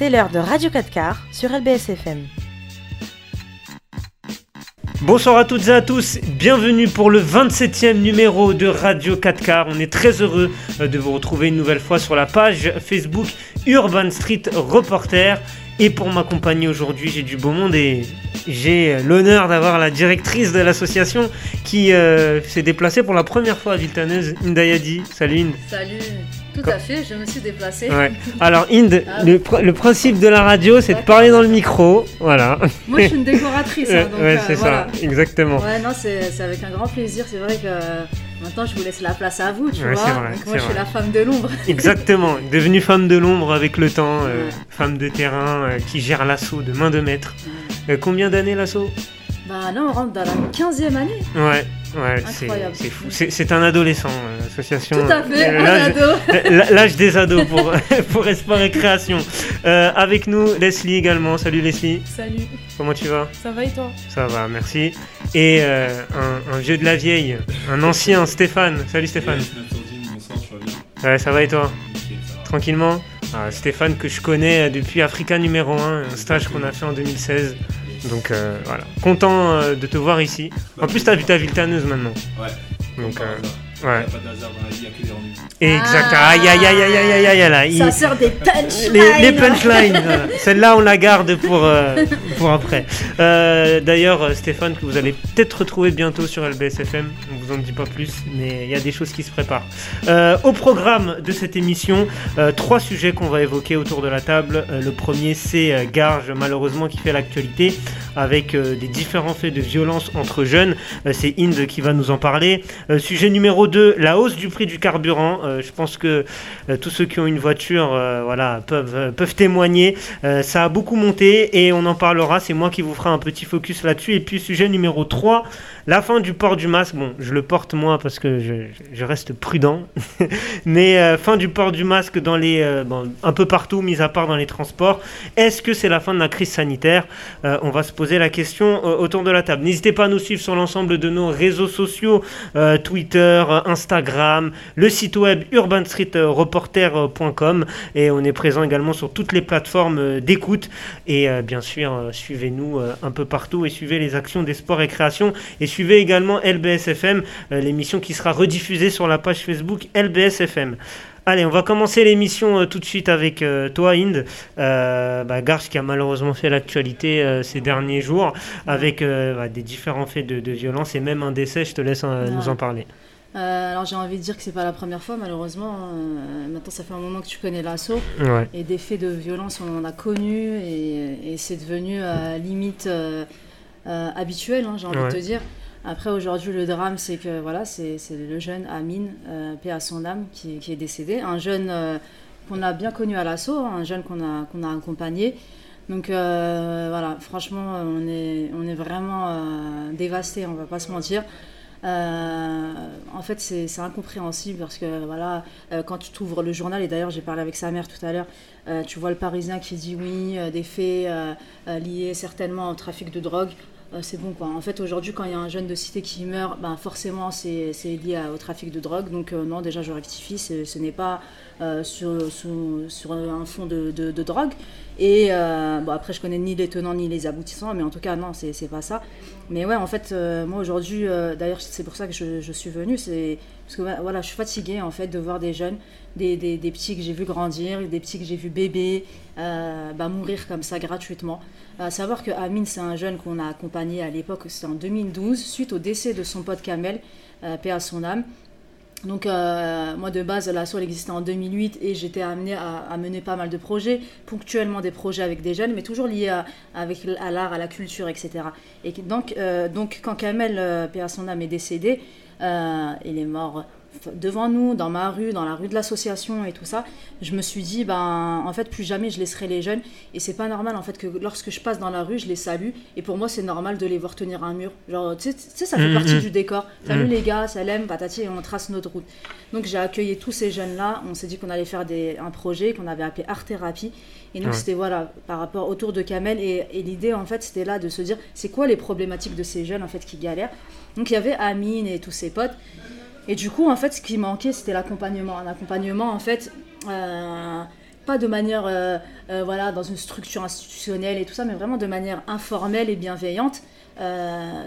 C'est l'heure de Radio 4 quarts sur LBSFM. Bonsoir à toutes et à tous, bienvenue pour le 27e numéro de Radio 4 quarts. On est très heureux euh, de vous retrouver une nouvelle fois sur la page Facebook Urban Street Reporter. Et pour m'accompagner aujourd'hui, j'ai du beau monde et j'ai l'honneur d'avoir la directrice de l'association qui euh, s'est déplacée pour la première fois à Viltaneuse, Indayadi. Salut Inde. Salut, tout à fait, je me suis déplacée. Ouais. Alors Inde, Ah. le, pr- le principe de la radio, c'est de parler dans le micro. Voilà. Moi, je suis une décoratrice, hein, donc ouais, euh, c'est voilà. ça, exactement. Ouais, non, c'est avec un grand plaisir. C'est vrai que euh, maintenant, je vous laisse la place à vous, tu Ouais, vois. vrai, donc moi, je suis vrai. la femme de l'ombre. Exactement, devenue femme de l'ombre avec le temps, euh, Ouais. femme de terrain euh, qui gère l'assaut de main de maître. Euh, combien d'années l'assaut? Bah là, on rentre dans la 15e année. Ouais, ouais, c'est Incroyable. c'est fou. C'est c'est un adolescent, euh, l'association. Tout à fait, Euh, un l'âge- ado. l- L'âge des ados pour, pour Espoir et Création. Euh, avec nous, Leslie également. Salut Leslie, Salut, comment tu vas? Ça va et toi? Ça va, merci. Et euh, un, un vieux de la vieille, un ancien, Stéphane. Salut Stéphane. Ouais, ça va et toi? Tranquillement? Ah, Stéphane que je connais depuis Africa numéro 1, un stage qu'on a fait en 2016. Donc euh, voilà, content euh, de te voir ici. En plus, t'as vu ta Viltaneuse maintenant. Ouais, Donc Il n'y a pas de hasard dans la vie, il n'y a que des rendez-vous. Exact. Ah. Aïe aïe aïe aïe aïe aïe aïe aïe là. il- Ça sert des punchlines. les, les punchlines. voilà. Celle-là, on la garde pour, euh, pour après. Euh, D'ailleurs, euh, Stéphane, que vous allez peut-être retrouver bientôt sur LBSFM, on vous en dit pas plus, mais il y a des choses qui se préparent. Euh, au programme de cette émission, euh, trois sujets qu'on va évoquer autour de la table. Euh, le premier, c'est euh, Garge, malheureusement, qui fait l'actualité avec euh, des différents faits de violence entre jeunes. Euh, c'est Inde qui va nous en parler. Euh, sujet numéro 2, la hausse du prix du carburant. Euh, je pense que euh, tous ceux qui ont une voiture euh, voilà, peuvent, peuvent témoigner. Ça a beaucoup monté et on en parlera. C'est moi qui vous ferai un petit focus là-dessus. Et puis sujet numéro 3, la fin du port du masque. Bon, je le porte moi parce que je, reste prudent. Mais euh, fin du port du masque dans les, euh, bon, un peu partout, mis à part dans les transports. Est-ce que c'est la fin de la crise sanitaire? Euh, On va se poser la question autour de la table. N'hésitez pas à nous suivre sur l'ensemble de nos réseaux sociaux, Twitter, Instagram, le site web urbanstreetreporter.com et on est présent également sur toutes les plateformes d'écoute et bien sûr suivez-nous un peu partout et suivez les actions des sports et créations également LBSFM, euh, l'émission qui sera rediffusée sur la page Facebook LBSFM. Allez, on va commencer l'émission euh, tout de suite avec euh, toi, Inde. Euh, bah, Garche qui a malheureusement fait l'actualité ces derniers jours avec bah, des différents faits de, de violence et même un décès. Je te laisse nous en parler. Alors, j'ai envie de dire que c'est pas la première fois, malheureusement. Euh, maintenant, ça fait un moment que tu connais l'assaut. Ouais. Et des faits de violence, on en a connu et, et c'est devenu limite habituel, hein, j'ai envie Ouais. de te dire. Après, aujourd'hui, le drame, c'est que voilà, c'est le jeune Amine, euh, paix à son âme, qui, qui est décédé. Un jeune euh, qu'on a bien connu à l'assaut, hein, un jeune qu'on a, a accompagné. Donc euh, voilà, franchement, on est, on est vraiment euh, dévasté, on va pas se mentir. En fait, c'est incompréhensible parce que voilà, quand tu t'ouvres le journal, et d'ailleurs j'ai parlé avec sa mère tout à l'heure, tu vois le Parisien qui dit oui, des faits liés certainement au trafic de drogue. Euh, c'est bon quoi. En fait, aujourd'hui, quand il y a un jeune de cité qui meurt, ben, forcément c'est lié au trafic de drogue. Donc, euh, non, déjà je rectifie, ce n'est pas euh, sur, un fond de drogue. Et euh, bon, après, je connais ni les tenants ni les aboutissants, mais en tout cas, non, c'est c'est pas ça. Mais ouais, en fait, euh, moi aujourd'hui, euh, d'ailleurs, c'est pour ça que je, suis venue, c'est parce que voilà, je suis fatiguée en fait de voir des jeunes, des, des, petits que j'ai vus grandir, des petits que j'ai vus bébés, bah, mourir comme ça gratuitement. À savoir que Amine, c'est un jeune qu'on a accompagné à l'époque, c'était en 2012, suite au décès de son pote Kamel, paix à son âme. Donc euh, moi de base l'asso elle existait en 2008 et j'étais amenée à, mener pas mal de projets, ponctuellement des projets avec des jeunes, mais toujours liés à, avec, à l'art, à la culture, etc. Et donc, euh, donc quand Kamel, euh, âme, est décédé, euh, il est mort devant nous, dans ma rue, dans la rue de l'association et tout ça, je me suis dit, ben, en fait, plus jamais je laisserai les jeunes. Et c'est pas normal, en fait, que lorsque je passe dans la rue, je les salue. Et pour moi, c'est normal de les voir tenir un mur. Genre, tu sais- ça fait Mhm. partie du décor. Salut les gars, salam, patati, et on trace notre route. Donc j'ai accueilli tous ces jeunes-là. On s'est dit qu'on allait faire des, un projet qu'on avait appelé Art Thérapie. Et donc Ouais. c'était voilà, par rapport autour de Kamel. Et, et l'idée, en fait, c'était là de se dire, c'est quoi les problématiques de ces jeunes, en fait, qui galèrent? Donc il y avait Amine et tous ses potes. Et du coup, en fait, ce qui manquait, c'était l'accompagnement. Un accompagnement, en fait, euh, pas de manière, euh, euh, voilà, dans une structure institutionnelle et tout ça, mais vraiment de manière informelle et bienveillante.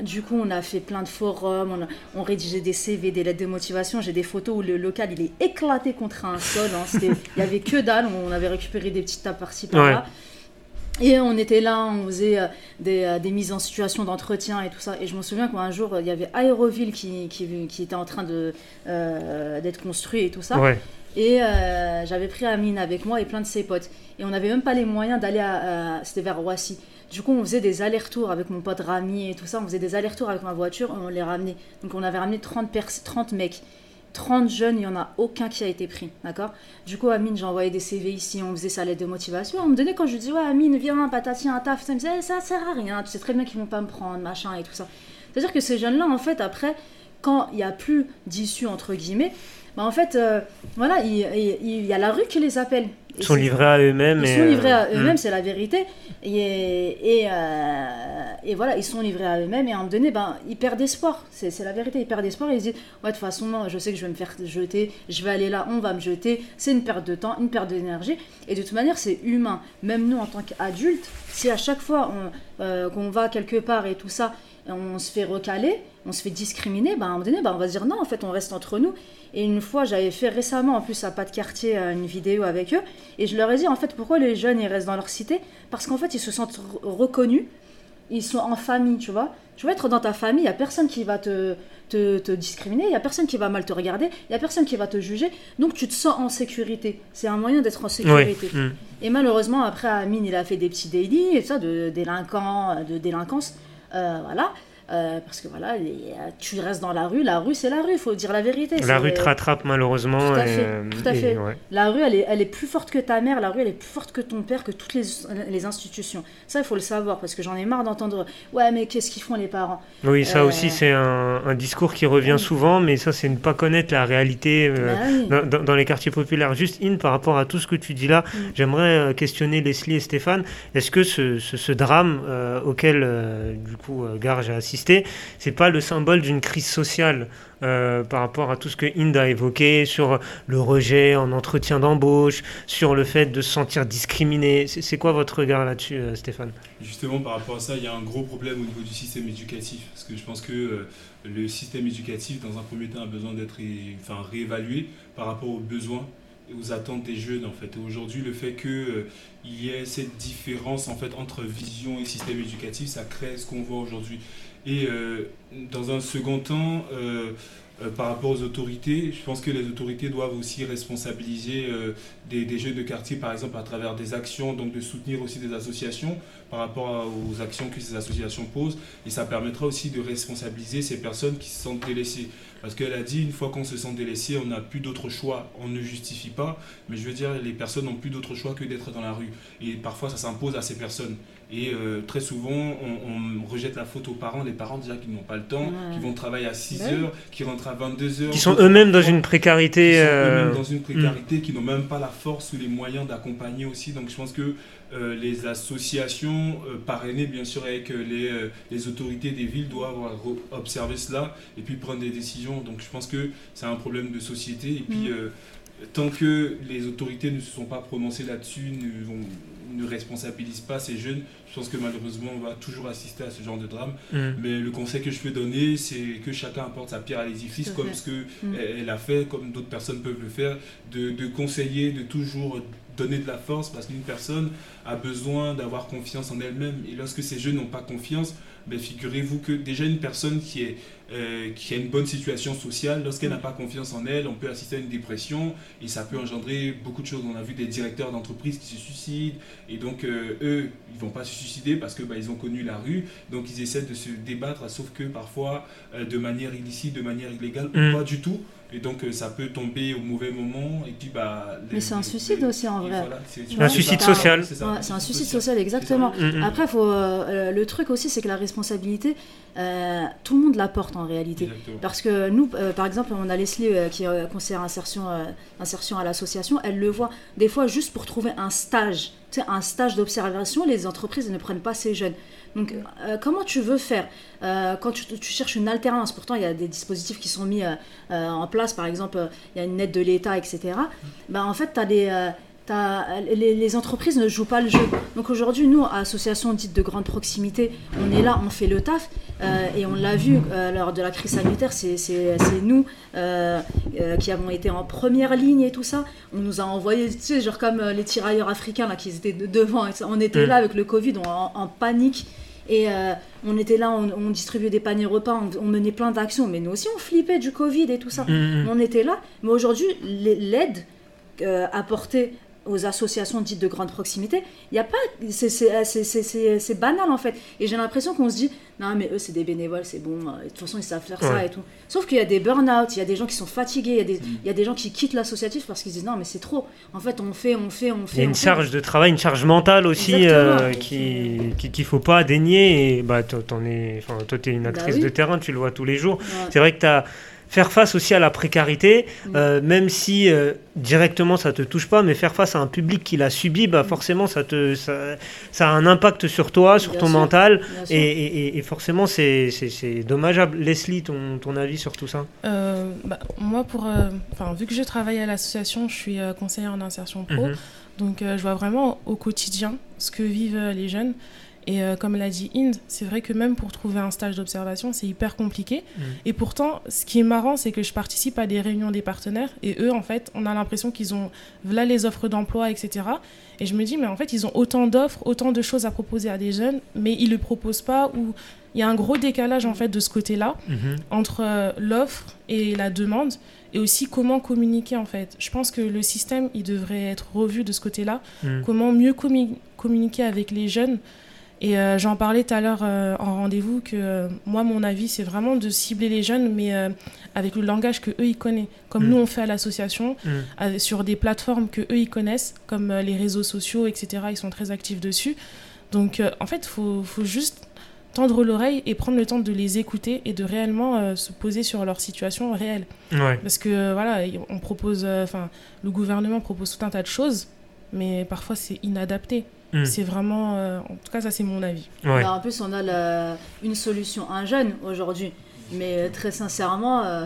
Du coup, on a fait plein de forums, on, rédigeait des CV, des lettres de motivation. J'ai des photos où le local il est éclaté contre un sol. hein. Il y avait que dalle. On avait récupéré des petites tapes par-ci par-là. Et on était là, on faisait euh, des, euh, des mises en situation d'entretien et tout ça. Et je me souviens qu'un jour, il y avait Aéroville qui, qui, qui était en train euh, d'être construit et tout ça. Ouais. Et euh, j'avais pris Amine avec moi et plein de ses potes. Et on n'avait même pas les moyens d'aller à. à- C'était vers Roissy. Du coup, on faisait des allers-retours avec mon pote Rami et tout ça. On faisait des allers-retours avec ma voiture on les ramenait. Donc, on avait ramené 30, pers 30 mecs. 30 jeunes, il n'y en a aucun qui a été pris. D'accord? Du coup, Amine, j'ai envoyé des CV ici. On faisait sa lettre de motivation. On me donnait quand je lui dis Ouais, Amine, viens, patati, un taf. Ça me disait Ça sert à rien. Tu sais très bien qu'ils vont pas me prendre, machin et tout ça. C'est-à-dire que ces jeunes-là, en fait, après, quand il n'y a plus d'issue, entre guillemets, bah, en fait, euh, voilà, il, il- il y a la rue qui les appelle. Ils sont livrés à eux-mêmes. ils et, sont livrés à euh, eux-mêmes, c'est la vérité. Et, et, euh, et voilà, ils sont livrés à eux-mêmes. Et à un moment donné, ben, ils perdent espoir. C'est c'est la vérité, ils perdent espoir. Et ils se disent Ouais, de toute façon, non, je sais que je vais me faire jeter. Je vais aller là, on va me jeter. C'est une perte de temps, une perte d'énergie. Et de toute manière, c'est humain. Même nous, en tant qu'adultes, si à chaque fois on, euh, qu'on va quelque part et tout ça, on se fait recaler, on se fait discriminer, ben, à un moment donné, ben, on va se dire non, en fait, on reste entre nous. Et une fois, j'avais fait récemment, en plus, à Pas de Quartier, euh, une vidéo avec eux. Et je leur ai dit, en fait, pourquoi les jeunes, ils restent dans leur cité? Parce qu'en fait, ils se sentent re- reconnus. Ils sont en famille, tu vois. Tu vas être dans ta famille, il n'y a personne qui va te, te, te discriminer, il n'y a personne qui va mal te regarder, il n'y a personne qui va te juger. Donc, tu te sens en sécurité. C'est un moyen d'être en sécurité. Mm. Et malheureusement, après, Amine, il a fait des petits délits et ça, de délinquants, de délinquance. Euh, voilà. Euh, parce que voilà, les- tu restes dans la rue. La rue, c'est la rue, il faut dire la vérité. La rue te rattrape malheureusement. Tout à fait, euh, tout à et, fait. ouais. La rue, elle est, elle est plus forte que ta mère, la rue, elle est plus forte que ton père, que toutes les, les institutions. Ça, il faut le savoir, parce que j'en ai marre d'entendre Ouais, mais qu'est-ce qu'ils font les parents Oui, ça Euh, aussi, c'est un, un discours qui revient oui. souvent, mais ça, c'est ne pas connaître la réalité euh, Bah oui. dans, les quartiers populaires. Juste, In, par rapport à tout ce que tu dis là, Mm. j'aimerais questionner Leslie et Stéphane. Est-ce que ce, ce- ce drame auquel, du coup, Garge a assisté, c'est pas le symbole d'une crise sociale euh, par rapport à tout ce que Inde a évoqué sur le rejet en entretien d'embauche, sur le fait de se sentir discriminé C'est quoi votre regard là-dessus, euh, Stéphane? Justement, par rapport à ça, il y a un gros problème au niveau du système éducatif. Parce que je pense que euh, le système éducatif, dans un premier temps, a besoin d'être enfin, réévalué par rapport aux besoins et aux attentes des jeunes. En fait. Aujourd'hui, le fait qu'il y ait cette différence en fait, entre vision et système éducatif, ça crée ce qu'on voit aujourd'hui. Et euh, dans un second temps, euh, euh, par rapport aux autorités, je pense que les autorités doivent aussi responsabiliser des, des jeunes de quartier, par exemple, à travers des actions, donc de soutenir aussi des associations par rapport aux actions que ces associations posent. Et ça permettra aussi de responsabiliser ces personnes qui se sentent délaissées. Parce qu'elle a dit, une fois qu'on se sent délaissé, on n'a plus d'autre choix. On ne justifie pas, mais je veux dire, les personnes n'ont plus d'autre choix que d'être dans la rue. Et parfois, ça s'impose à ces personnes. Et euh, très souvent, on, on rejette la faute aux parents. Les parents, déjà, qui n'ont pas le temps, Ouais. qui vont travailler à 6 Bah heures, qui rentrent à 22 heures. Qui sont eux-mêmes dans une précarité. qui sont euh, eux-mêmes dans une précarité, qui n'ont même pas la force ou les moyens d'accompagner aussi. Donc je pense que euh, les associations euh, parrainées bien sûr avec euh, les, euh, les autorités des villes doivent observer cela et puis prendre des décisions. Donc je pense que c'est un problème de société et puis Mm. euh, tant que les autorités ne se sont pas prononcées là-dessus, ne, responsabilisent pas ces jeunes, je pense que malheureusement on va toujours assister à ce genre de drame. mm. Mais le conseil que je peux donner, c'est que chacun apporte sa pierre à l'édifice, comme fait. ce que Mm. elle a fait, comme d'autres personnes peuvent le faire, de, de conseiller, de toujours donner de la force, parce qu'une personne a besoin d'avoir confiance en elle-même. Et lorsque ces jeunes n'ont pas confiance, ben, figurez-vous que déjà une personne qui, est, euh, qui a une bonne situation sociale, lorsqu'elle n'a pas confiance en elle, on peut assister à une dépression et ça peut engendrer beaucoup de choses. On a vu des directeurs d'entreprise qui se suicident et donc euh, eux, ils vont pas se suicider parce que bah, ils ont connu la rue, donc ils essaient de se débattre, sauf que parfois euh, de manière illicite, de manière illégale, Mm. ou pas du tout. Et donc ça peut tomber au mauvais moment et puis bah. les- Mais c'est un suicide les- aussi en vrai. voilà, c'est- Un suicide social. C'est ça, Ouais, c'est un suicide social, exactement. Mm, mm. Après, faut, euh, le truc aussi, c'est que la responsabilité, euh, tout le monde la porte en réalité. Exactement. Parce que nous, euh, par exemple, on a Leslie euh, qui est conseillère insertion, insertion à l'association, elle le voit des fois juste pour trouver un stage, tu sais, un stage d'observation, les entreprises ne prennent pas ces jeunes. Donc, comment tu veux faire quand tu, tu cherches une alternance? Pourtant, il y a des dispositifs qui sont mis en place, par exemple, il y a une aide de l'État, etc. Ben, en fait, tu as des. Les, les, entreprises ne jouent pas le jeu. Donc aujourd'hui, nous, association dite de grande proximité, on est là, on fait le taf. Euh, et on l'a vu euh, lors de la crise sanitaire, c'est nous euh, qui avons été en première ligne et tout ça. On nous a envoyé, tu sais, genre comme les tirailleurs africains là, qui étaient devant. On était mm. là avec le Covid, en, panique. Et on était là, on, distribuait des paniers repas, on, menait plein d'actions. Mais nous aussi, on flippait du Covid et tout ça. Mm. On était là. Mais aujourd'hui, l'aide apportée aux associations dites de grande proximité, il y a pas, c'est banal en fait. Et j'ai l'impression qu'on se dit, non mais eux c'est des bénévoles, c'est bon, euh, de toute façon ils savent faire ça et tout. Sauf qu'il y a des burn-out, il y a des gens qui sont fatigués, il y a des, il y a des gens qui quittent l'associatif parce qu'ils disent non mais c'est trop. En fait on fait, on fait, on fait. Il y a une charge de travail, une charge mentale aussi euh, qui qu'il faut pas dénier. Et bah, en es, toi tu es une bah actrice de terrain, tu le vois tous les jours. C'est vrai que tu as faire face aussi à la précarité, mm. euh, même si euh, directement ça te touche pas, mais faire face à un public qui l'a subi, bah mm. forcément ça te ça, a un impact sur toi, sur ton mental, et, forcément c'est dommageable. Leslie, ton, ton, avis sur tout ça? Euh, bah, Moi, pour, enfin vu que je travaille à l'association, je suis conseillère en insertion pro, mhm. donc je vois vraiment au quotidien ce que vivent les jeunes. Et euh, comme l'a dit Inde, c'est vrai que même pour trouver un stage d'observation, c'est hyper compliqué. Mm. Et pourtant, ce qui est marrant, c'est que je participe à des réunions des partenaires et eux, en fait, on a l'impression qu'ils ont là les offres d'emploi, etc. Et je me dis, mais en fait, ils ont autant d'offres, autant de choses à proposer à des jeunes, mais ils ne le proposent pas ou il y a un gros décalage en fait de ce côté-là mm-hmm. entre euh, l'offre et la demande et aussi comment communiquer en fait. Je pense que le système il devrait être revu de ce côté-là. Mm. Comment mieux communiquer avec les jeunes et euh, j'en parlais tout à l'heure euh, en rendez-vous que euh, moi, mon avis, c'est vraiment de cibler les jeunes, mais avec le langage que eux ils connaissent. Comme mm. nous, on fait à l'association, mm. sur des plateformes que eux ils connaissent, comme les réseaux sociaux, etc. Ils sont très actifs dessus. Donc, en fait, il faut, faut, juste tendre l'oreille et prendre le temps de les écouter et de réellement se poser sur leur situation réelle. Parce que, voilà, on propose, enfin, le gouvernement propose tout un tas de choses, mais parfois c'est inadapté. Hmm. C'est vraiment, euh, en tout cas, ça c'est mon avis. en plus, on a une solution, un jeune aujourd'hui. Mais euh, très sincèrement, euh,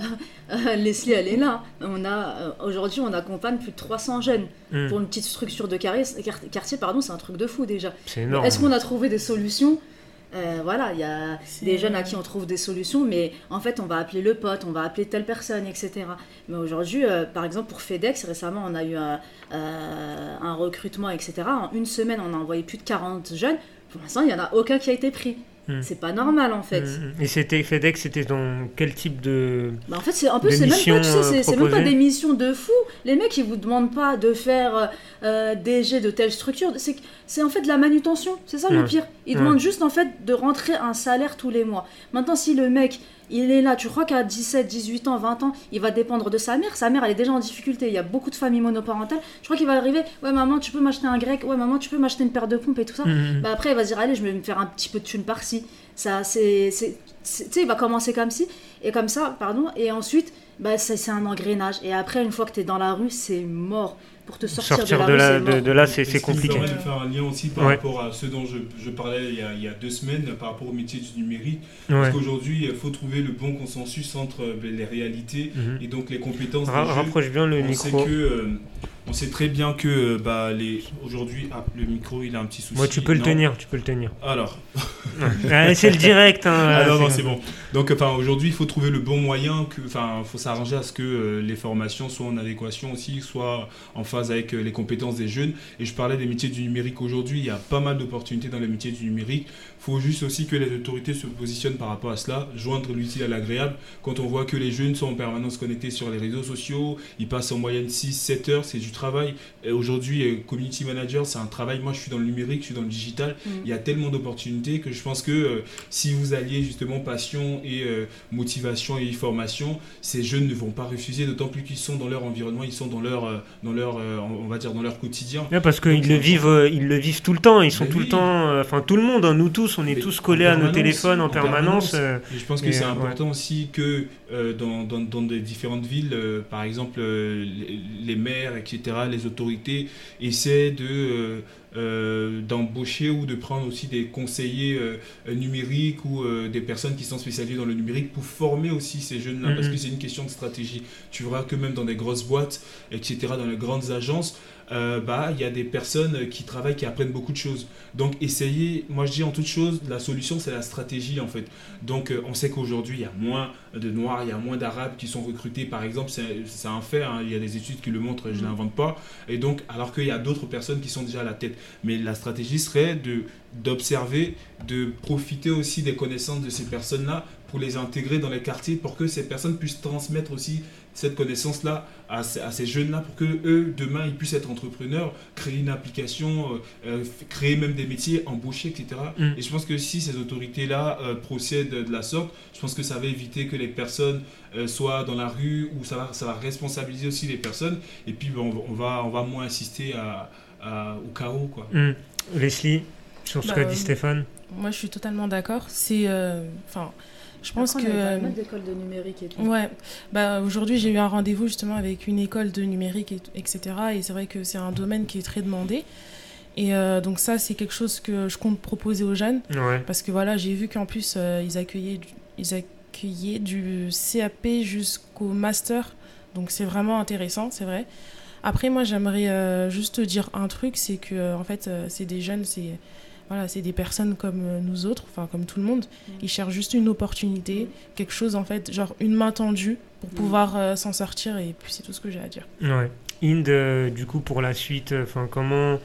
Leslie, elle est là. On a aujourd'hui, on accompagne plus de 300 jeunes hmm. pour une petite structure de quartier. Quartier, pardon, c'est un truc de fou déjà. Est-ce qu'on a trouvé des solutions? Euh, voilà, il y a des jeunes à qui on trouve des solutions, mais en fait, on va appeler le pote, on va appeler telle personne, etc. Mais aujourd'hui, euh, par exemple, pour FedEx, récemment, on a eu un, euh, un, recrutement, etc. En une semaine, on a envoyé plus de 40 jeunes. Pour l'instant, il n'y en a aucun qui a été pris. Hmm. C'est pas normal en fait. Hmm, hmm. Et c'était FedEx, c'était dans quel type de. Bah en fait, c'est un peu, c'est même, pas, c'est même pas des missions de fou. Les mecs, ils vous demandent pas de faire euh, DG de telle structure. C'est en fait de la manutention. C'est ça le pire. Ils demandent juste en fait de rentrer un salaire tous les mois. Maintenant, si le mec il est là, tu crois qu'à 17, 18 ans, 20 ans, il va dépendre de sa mère. Sa mère, elle est déjà en difficulté. Il y a beaucoup de familles monoparentales. Je crois qu'il va arriver, ouais, maman, tu peux m'acheter un grec, ouais, maman, tu peux m'acheter une paire de pompes et tout ça? Mhm. Bah, après, il va se dire, allez, je vais me faire un petit peu de thune par-ci. Ça, c'est. Tu sais, il va commencer comme ci, et comme ça, pardon. Et ensuite, bah, c'est un engrenage. Et après, une fois que tu es dans la rue, c'est mort pour te sortir, de, là, de, là, c'est compliqué. Je faire un lien aussi par rapport à ce dont je, je parlais il y, a, il y, a, deux semaines, par rapport au métier du numérique? Parce qu'aujourd'hui, il faut trouver le bon consensus entre ben, les réalités mhm. et donc les compétences. rapproche bien le micro. que, euh, on sait très bien que euh, bah, les... aujourd'hui, ah, le micro, il a un petit souci. Moi, tu peux le tenir, tu peux le tenir. Alors. c'est le direct. Hein, ah non, non, c'est bon. Donc, enfin, aujourd'hui, il faut trouver le bon moyen. Que, enfin, faut s'arranger à ce que euh, les formations soient en adéquation aussi, soient en phase avec euh, les compétences des jeunes. Et je parlais des métiers du numérique aujourd'hui. Il y a pas mal d'opportunités dans les métiers du numérique. Il faut juste aussi que les autorités se positionnent par rapport à cela, joindre l'utile à l'agréable. Quand on voit que les jeunes sont en permanence connectés sur les réseaux sociaux, ils passent en moyenne 6-7 heures, c'est du travail. Aujourd'hui, euh, community manager, c'est un travail. Moi, je suis dans le numérique, je suis dans le digital. Mm. Il y a tellement d'opportunités que je pense que euh, si vous alliez justement passion et euh, motivation et formation, ces jeunes ne vont pas refuser, d'autant plus qu'ils sont dans leur environnement, ils sont dans leur, dans leur on va dire, dans leur quotidien. parce qu'ils le vivent, ils le vivent tout le temps. Ils sont tout le temps, enfin tout le monde, hein, nous tous, on est tous collés à nos téléphones en, permanence. je pense que c'est important aussi que dans, dans, dans, des différentes villes, par exemple les, les maires, etc., les autorités essaient de, euh, euh, d'embaucher ou de prendre aussi des conseillers euh, numériques ou euh, des personnes qui sont spécialisées dans le numérique pour former aussi ces jeunes-là, parce Mhm. que c'est une question de stratégie. Tu verras que même dans des grosses boîtes, etc., dans les grandes agences, euh, bah, il y a des personnes qui travaillent, qui apprennent beaucoup de choses. Donc, essayez, moi je dis en toute chose, la solution c'est la stratégie en fait. Donc, euh, on sait qu'aujourd'hui, il y a moins de Noirs, il y a moins d'Arabes qui sont recrutés, par exemple, c'est un fait, hein, il y a des études qui le montrent, je ne l'invente pas. Et donc, alors qu'il y a d'autres personnes qui sont déjà à la tête. Mais la stratégie serait de d'observer, de profiter aussi des connaissances de ces personnes-là pour les intégrer dans les quartiers, pour que ces personnes puissent transmettre aussi cette connaissance-là à, ces- à ces jeunes-là, pour que eux, demain, ils puissent être entrepreneurs, créer une application, euh, euh, créer même des métiers, embaucher, etc. Mm. Et je pense que si ces autorités-là euh, procèdent de la sorte, je pense que ça va éviter que les personnes euh, soient dans la rue, ou ça va, ça va responsabiliser aussi les personnes, et puis ben, on, va- on, va, on va moins assister à, à- au chaos, quoi. Hmm. Leslie, sur ce Bah, qu'a dit Stéphane Moi, je suis totalement d'accord. C'est. euh, Enfin, je pense Après, on que. mal d'écoles de numérique et tout. Ouais, bah, aujourd'hui j'ai eu un rendez-vous justement avec une école de numérique, et, etc. Et c'est vrai que c'est un domaine qui est très demandé. Et euh, donc ça, c'est quelque chose que je compte proposer aux jeunes. Ouais. Parce que voilà, j'ai vu qu'en plus, euh, ils, accueillaient du, ils accueillaient du CAP jusqu'au master. Donc c'est vraiment intéressant, c'est vrai. Après, moi, j'aimerais euh, juste dire un truc, c'est que euh, en fait, euh, c'est des jeunes, c'est voilà, c'est des personnes comme euh, nous autres, enfin comme tout le monde. Ils cherchent juste une opportunité, quelque chose en fait, genre une main tendue pour pouvoir euh, s'en sortir. Et puis c'est tout ce que j'ai à dire. Ouais. Inde, euh, du coup, pour la suite, enfin, comment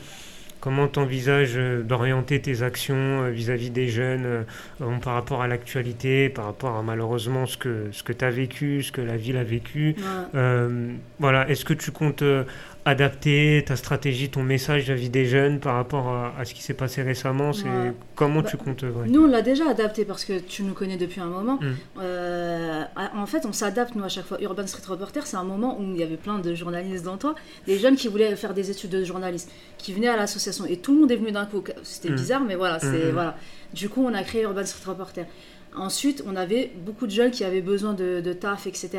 comment t'envisages euh, d'orienter tes actions euh, vis-à-vis des jeunes euh, par rapport à l'actualité, par rapport à malheureusement ce que ce que tu as vécu, ce que la ville a vécu Ouais. Euh, Voilà, est-ce que tu comptes euh, adapter ta stratégie, ton message vis-à-vis des jeunes par rapport à, à ce qui s'est passé récemment C'est Ouais. comment Bah, tu comptes euh, ouais. Nous, on l'a déjà adapté parce que tu nous connais depuis un moment. Mm. Euh, en fait, on s'adapte, nous, à chaque fois. Urban Street Reporter, c'est un moment où il y avait plein de journalistes dans toi, des jeunes qui voulaient faire des études de journalisme, qui venaient à l'association. Et tout le monde est venu d'un coup. C'était Mm. bizarre, mais voilà, c'est mm. voilà. Du coup, on a créé Urban Street Reporter. Ensuite, on avait beaucoup de jeunes qui avaient besoin de, de taf, etc.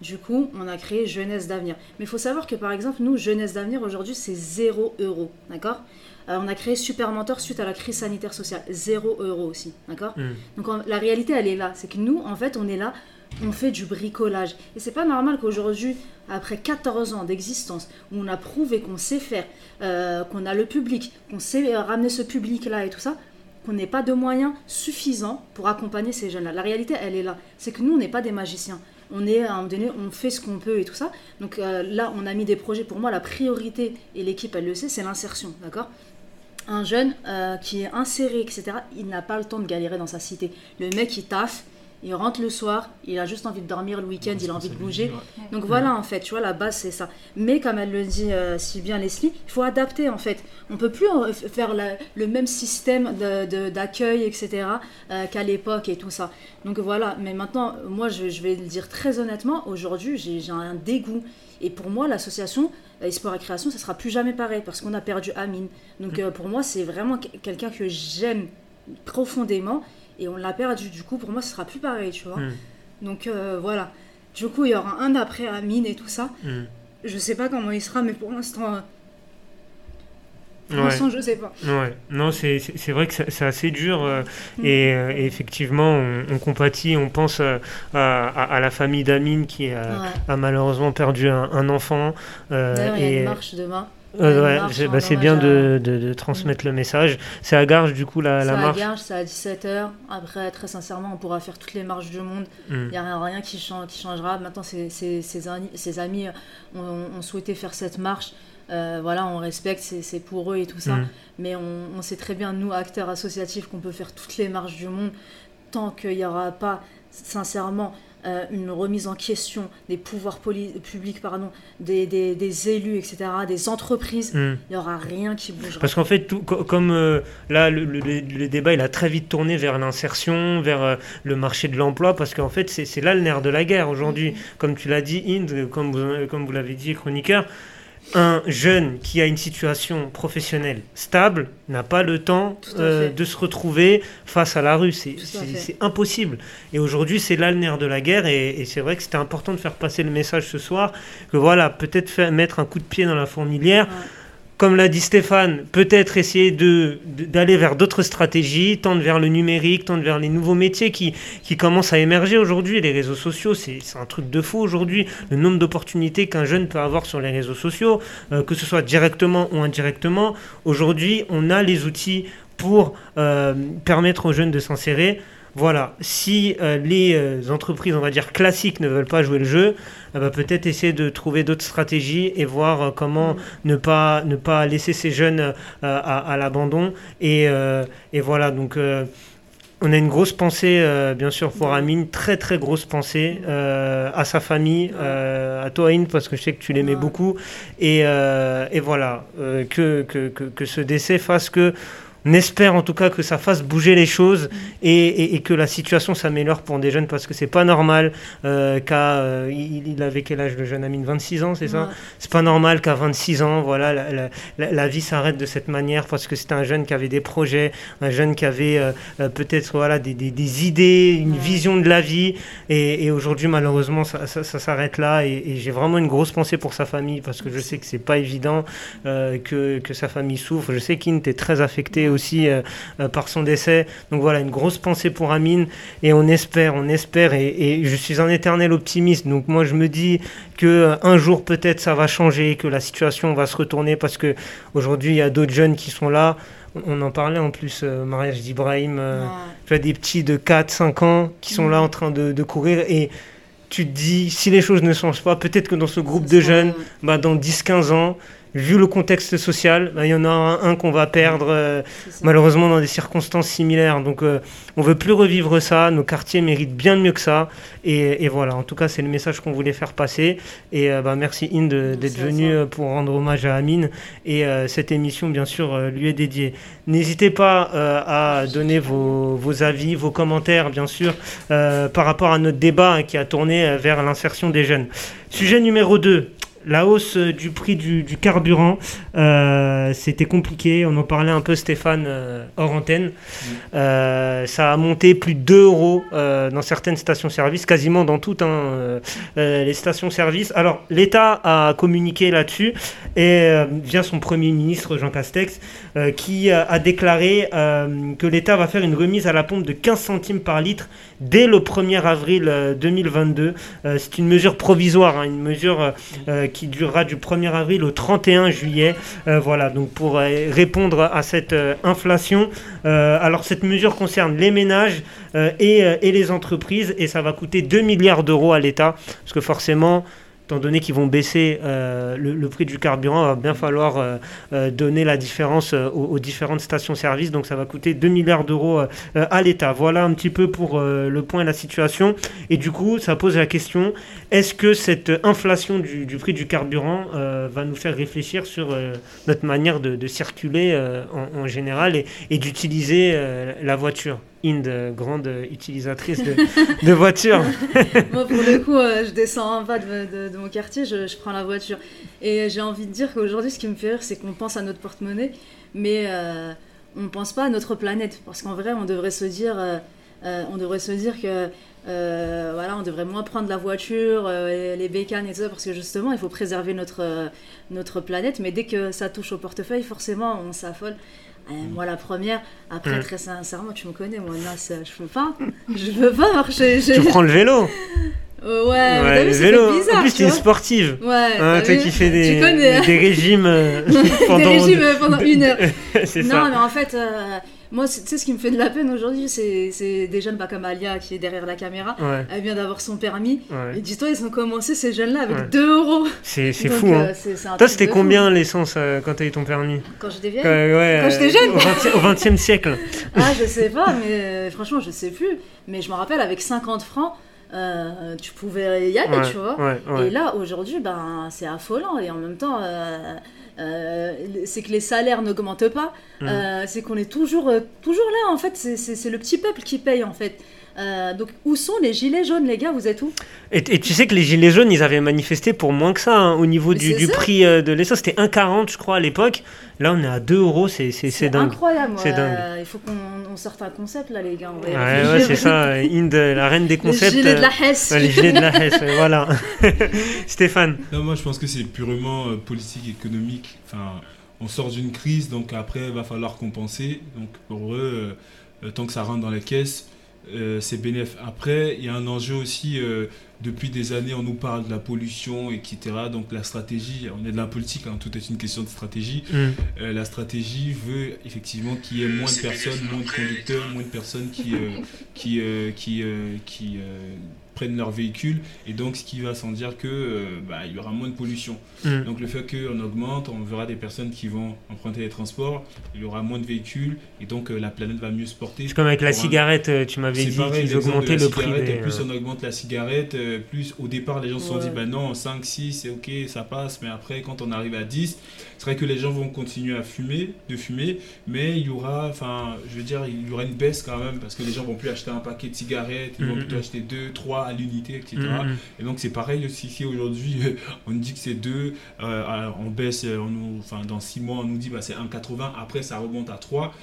Du coup, on a créé Jeunesse d'avenir. Mais il faut savoir que, par exemple, nous, Jeunesse d'avenir, aujourd'hui, c'est 0 euros. D'accord? Euh, On a créé Super Mentor suite à la crise sanitaire sociale. 0 euros aussi. D'accord? Mm. donc en- la réalité, elle est là. C'est que nous, en fait, on est là, on fait du bricolage. Et c'est pas normal qu'aujourd'hui, après 14 ans d'existence, où on a prouvé qu'on sait faire, euh, qu'on a le public, qu'on sait euh, ramener ce public-là et tout ça, qu'on n'ait pas de moyens suffisants pour accompagner ces jeunes-là. La réalité, elle est là. C'est que nous, on n'est pas des magiciens. On est, à un moment donné, on fait ce qu'on peut et tout ça. Donc euh, là, on a mis des projets. Pour moi, la priorité, et l'équipe, elle le sait, c'est l'insertion. D'accord? Un jeune euh, qui est inséré, etc., il n'a pas le temps de galérer dans sa cité. Le mec, il taffe, il rentre le soir, il a juste envie de dormir le week-end, il a envie de bouger. Donc voilà, en fait, tu vois, la base, c'est ça. Mais comme elle le dit euh, si bien Leslie, il faut adapter, en fait. On peut plus euh, faire la- le même système de- de- d'accueil, etc., euh, qu'à l'époque et tout ça. Donc voilà, mais maintenant, moi, je, je vais le dire très honnêtement, aujourd'hui, j'ai un dégoût. Et pour moi, l'association Esport et Création, ça sera plus jamais pareil, parce qu'on a perdu Amine. Donc euh, pour moi, c'est vraiment que- quelqu'un que j'aime profondément, et on l'a perdu. Du coup, pour moi, ce sera plus pareil, tu vois. Mm. Donc euh, voilà. Du coup, il y aura un après Amine et tout ça. Mm. Je sais pas comment il sera, mais pour l'instant, euh, pour Ouais. l'instant, je sais pas. Ouais, non, c'est vrai que c'est assez dur euh, Mm. et, et effectivement, on, on compatit, on pense à, à- à la famille d'Amine qui a, Ouais. a malheureusement perdu un, un enfant. D'ailleurs, il y a une marche demain. Euh, ouais, marche c'est bah, c'est bien de, de- de transmettre le message. C'est à Garges, du coup, la, C'est la à marche. Garges, c'est à 17h. Après, très sincèrement, on pourra faire toutes les marches du monde. Mm. Il n'y a rien, rien qui, chan- qui changera. Maintenant, ses, ses- ses ani- ses amis ont, ont souhaité faire cette marche. Euh, voilà, on respecte, c'est c'est pour eux et tout ça. Mm. Mais on, on sait très bien, nous, acteurs associatifs, qu'on peut faire toutes les marches du monde tant qu'il n'y aura pas, sincèrement, euh, une remise en question des pouvoirs publics, pardon, des, des- des élus, etc., des entreprises. Mm. Il n'y aura rien qui bougera. Parce qu'en fait, tout, comme euh, là, le, le- le débat, il a très vite tourné vers l'insertion, vers euh, le marché de l'emploi, parce qu'en fait, c'est là le nerf de la guerre aujourd'hui. Comme tu l'as dit, Inde, comme vous, comme vous l'avez dit, chroniqueur, un jeune qui a une situation professionnelle stable n'a pas le temps euh, de se retrouver face à la rue. C'est impossible. Et aujourd'hui, c'est là le nerf de la guerre. Et, et c'est vrai que c'était important de faire passer le message ce soir que voilà, peut-être mettre un coup de pied dans la fourmilière Ouais. Comme l'a dit Stéphane, peut-être essayer d'aller vers d'autres stratégies, tendre vers le numérique, tendre vers les nouveaux métiers qui, qui commencent à émerger aujourd'hui. Les réseaux sociaux, c'est, un truc de fou aujourd'hui. Le nombre d'opportunités qu'un jeune peut avoir sur les réseaux sociaux, euh, que ce soit directement ou indirectement. Aujourd'hui, on a les outils pour euh, permettre aux jeunes de s'insérer. Voilà, si euh, les euh, entreprises, on va dire classiques, ne veulent pas jouer le jeu, euh, bah, peut-être essayer de trouver d'autres stratégies et voir comment mm. ne, pas, ne pas laisser ces jeunes à, l'abandon. Et, et, voilà, donc on a une grosse pensée, bien sûr, pour Amine, très très grosse pensée à sa famille, à toi, Aïn, parce que je sais que tu l'aimais beaucoup. Et, et voilà, que, que, que, que, ce décès fasse que on espère en tout cas que ça fasse bouger les choses et, que la situation s'améliore pour des jeunes parce que c'est pas normal euh, qu'à euh, il, avait quel âge le jeune Amine? 26 ans c'est ça? C'est pas normal qu'à 26 ans voilà la, vie s'arrête de cette manière parce que c'était un jeune qui avait des projets un jeune qui avait euh, peut-être voilà des, idées une vision de la vie. Et, aujourd'hui malheureusement ça, s'arrête là. Et, j'ai vraiment une grosse pensée pour sa famille parce que je sais que c'est pas évident que, que, sa famille souffre. Je sais qu'il était très affecté aussi euh, euh, par son décès. Donc voilà, une grosse pensée pour Amine. Et on espère, on espère. Et, je suis un éternel optimiste. Donc moi je me dis que euh, un jour peut-être ça va changer, que la situation va se retourner. Parce que aujourd'hui il y a d'autres jeunes qui sont là. On en parlait en plus, mariage d'Ibrahim, tu as des petits de 4-5 ans qui sont là en train de, courir. Et tu te dis, si les choses ne changent pas, peut-être que dans ce groupe de jeunes, bah, dans 10-15 ans, vu le contexte social, bah, il y en a un, qu'on va perdre euh, malheureusement dans des circonstances similaires. Donc euh, on veut plus revivre ça, nos quartiers méritent bien mieux que ça. Et, voilà, en tout cas c'est le message qu'on voulait faire passer. Et euh, bah, merci Inde d'être venu pour rendre hommage à Amine. Et cette émission bien sûr lui est dédiée. N'hésitez pas à donner vos, vos, avis, vos commentaires bien sûr par rapport à notre débat hein, qui a tourné vers l'insertion des jeunes. Sujet numéro 2, la hausse du prix du, carburant, euh, c'était compliqué. On en parlait un peu, Stéphane, euh, hors antenne. Mm. Euh, ça a monté plus de 2 euros dans certaines stations-service, quasiment dans toutes hein, les stations-service. Alors, l'État a communiqué là-dessus, et via son Premier ministre, Jean Castex, qui a déclaré que l'État va faire une remise à la pompe de 15 centimes par litre dès le 1er avril 2022. C'est une mesure provisoire, hein, une mesure qui durera du 1er avril au 31 juillet. Euh, voilà, donc pour euh, répondre à cette euh, inflation. alors cette mesure concerne les ménages et, les entreprises et ça va coûter 2 milliards d'euros à l'État parce que forcément étant donné qu'ils vont baisser euh, le, prix du carburant, il va bien falloir euh, euh, donner la différence aux, différentes stations-service. Donc ça va coûter 2 milliards d'euros à l'État. Voilà un petit peu pour le point et la situation. Et du coup, ça pose la question, est-ce que cette inflation du, prix du carburant va nous faire réfléchir sur notre manière de, circuler en, général et d'utiliser la voiture? Inde, grande utilisatrice de, de voitures. Moi, pour le coup, euh, je descends en bas de, mon quartier, je, prends la voiture. Et j'ai envie de dire qu'aujourd'hui, ce qui me fait rire, c'est qu'on pense à notre porte-monnaie, mais euh, on ne pense pas à notre planète. Parce qu'en vrai, on devrait se dire, euh, on devrait se dire que voilà, on devrait moins prendre la voiture, les bécanes et tout ça, parce que justement, il faut préserver notre, notre planète. Mais dès que ça touche au portefeuille, forcément, on s'affole. Euh, moi, la première, après, mm. très sincèrement, tu me connais, moi, là, je peux pas. Je veux pas marcher. Tu prends le vélo euh, ouais, le vélo. Bizarre, en plus, tu es sportive. Ouais. Hein, toi qui fais des, des régimes euh, pendant... des régimes pendant une heure. c'est ça. Non, mais en fait, moi, tu sais, ce qui me fait de la peine aujourd'hui, c'est des jeunes pas comme Alia qui est derrière la caméra. Elle vient d'avoir son permis. Et dis-toi, ils ont commencé ces jeunes-là avec 2 euros. C'est fou. Euh, hein. Toi, c'était combien l'essence euh, quand tu as eu ton permis Quand j'étais vieille Quand j'étais jeune Au 20e siècle. ah, je sais pas, mais euh, franchement, je sais plus. Mais je me rappelle, avec 50 francs, tu pouvais y aller, tu vois. Et là, aujourd'hui, ben, c'est affolant. Et en même temps, euh, c'est que les salaires n'augmentent pas, mmh. euh, c'est qu'on est toujours, euh, toujours là en fait, c'est le petit peuple qui paye en fait. Euh, donc, où sont les gilets jaunes, les gars? Vous êtes où? Et, tu sais que les gilets jaunes, ils avaient manifesté pour moins que ça hein, au niveau du, prix euh, de l'essence. C'était 1,40 je crois à l'époque. Là, on est à 2 euros, c'est dingue. incroyable. C'est dingue. il faut qu'on sorte un concept là, les gars. Ouais, ouais c'est ça. Inde, la reine des concepts. Les gilets de la euh, Hesse. les gilets de la Hesse, voilà. Stéphane non, Moi, je pense que c'est purement politique, économique. Enfin on sort d'une crise, donc après, il va falloir compenser. Donc pour eux, tant que ça rentre dans les caisses, c'est bénéf. Après, il y a un enjeu aussi depuis des années, on nous parle de la pollution, etc. Donc la stratégie, on est de la politique, hein, tout est une question de stratégie. Mm. Euh, la stratégie veut effectivement qu'il y ait moins de personnes, moins de conducteurs, moins de personnes qui, euh, qui, euh, qui, qui prennent leur véhicule et donc ce qui va sans dire que euh, bah, il y aura moins de pollution. Mm. Donc le fait qu'on augmente, on verra des personnes qui vont emprunter les transports, il y aura moins de véhicules et donc euh, la planète va mieux se porter. C'est comme avec la cigarette, euh, tu m'avais dit qu'ils augmentaient le prix. Des... Plus on augmente la cigarette, plus au départ les gens se sont dit bah non 5, 6 c'est ok ça passe mais après quand on arrive à 10 c'est vrai que les gens vont continuer à fumer, de fumer, mais il y aura, enfin, je veux dire, il y aura une baisse quand même parce que les gens vont plus acheter un paquet de cigarettes, ils vont mm-hmm. plutôt acheter deux, trois à l'unité, etc. Mm-hmm. Et donc c'est pareil aussi ici aujourd'hui, on dit que c'est deux, euh, on baisse, on enfin dans six mois on nous dit bah c'est 1,80, après ça remonte à 3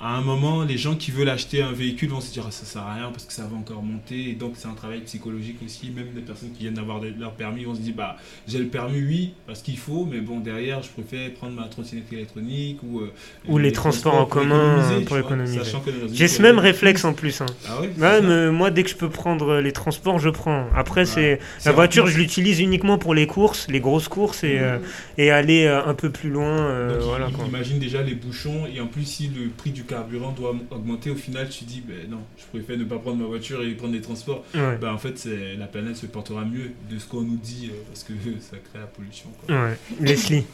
à un moment, les gens qui veulent acheter un véhicule vont se dire ça sert à rien parce que ça va encore monter. Et donc, c'est un travail psychologique aussi. Même des personnes qui viennent d'avoir leur permis vont se dire bah, j'ai le permis, oui, parce qu'il faut, mais bon, derrière, je préfère prendre ma trottinette électronique ou. Euh, ou les, transports, en commun pour économiser. J'ai ce même réflexe en plus. Hein. Ah ouais, moi, dès que je peux prendre les transports, je prends. Après, c'est la voiture, je l'utilise uniquement pour les courses, les grosses courses et, euh, et aller euh, un peu plus loin. voilà, Imagine déjà les bouchons et en plus, si le prix du carburant doit augmenter, au final, tu dis, ben non, je préfère ne pas prendre ma voiture et prendre les transports. Ben, en fait, la planète se portera mieux de ce qu'on nous dit, euh, parce que ça crée la pollution. Ouais. Leslie